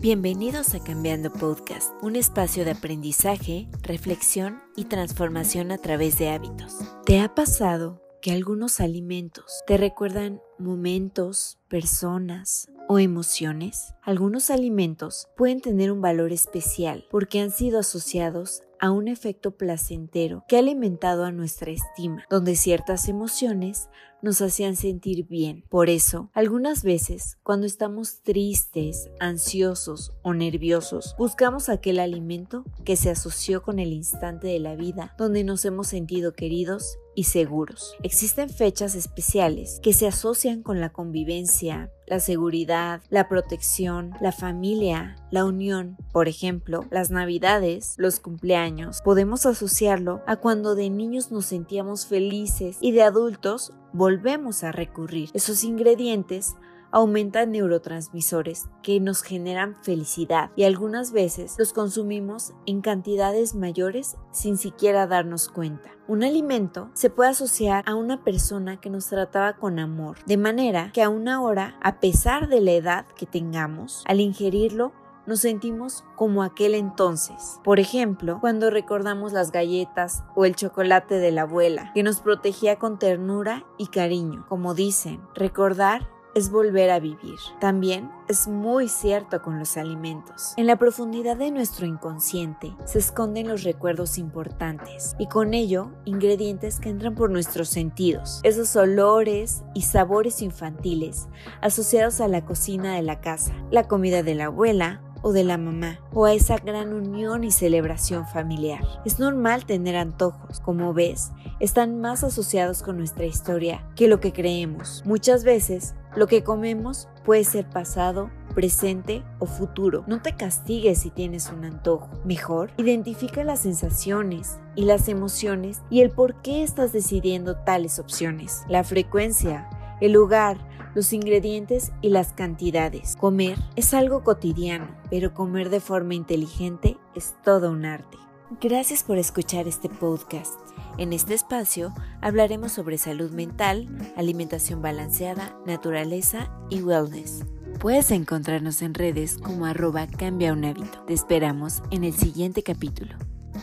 Bienvenidos a Cambiando Podcast, un espacio de aprendizaje, reflexión y transformación a través de hábitos. ¿Te ha pasado que algunos alimentos te recuerdan momentos, personas o emociones? Algunos alimentos pueden tener un valor especial porque han sido asociados a un efecto placentero que ha alimentado a nuestra estima, donde ciertas emociones nos hacían sentir bien. Por eso, algunas veces, cuando estamos tristes, ansiosos o nerviosos, buscamos aquel alimento que se asoció con el instante de la vida donde nos hemos sentido queridos y seguros. Existen fechas especiales que se asocian con la convivencia, la seguridad, la protección, la familia, la unión. Por ejemplo, las navidades, los cumpleaños. Podemos asociarlo a cuando de niños nos sentíamos felices y de adultos volvemos a recurrir. Esos ingredientes aumentan neurotransmisores que nos generan felicidad y algunas veces los consumimos en cantidades mayores sin siquiera darnos cuenta. Un alimento se puede asociar a una persona que nos trataba con amor, de manera que aún ahora, a pesar de la edad que tengamos, al ingerirlo, nos sentimos como aquel entonces. Por ejemplo, cuando recordamos las galletas o el chocolate de la abuela, que nos protegía con ternura y cariño. Como dicen, recordar es volver a vivir. También es muy cierto con los alimentos. En la profundidad de nuestro inconsciente se esconden los recuerdos importantes y con ello ingredientes que entran por nuestros sentidos. Esos olores y sabores infantiles asociados a la cocina de la casa, la comida de la abuela o de la mamá, o a esa gran unión y celebración familiar. Es normal tener antojos, como ves, están más asociados con nuestra historia que lo que creemos. Muchas veces, lo que comemos puede ser pasado, presente o futuro. No te castigues si tienes un antojo. Mejor, identifica las sensaciones y las emociones y el por qué estás decidiendo tales opciones. La frecuencia, el lugar, los ingredientes y las cantidades. Comer es algo cotidiano, pero comer de forma inteligente es todo un arte. Gracias por escuchar este podcast. En este espacio hablaremos sobre salud mental, alimentación balanceada, naturaleza y wellness. Puedes encontrarnos en redes como arroba cambia un hábito. Te esperamos en el siguiente capítulo.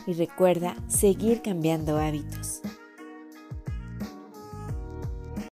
Y recuerda seguir cambiando hábitos.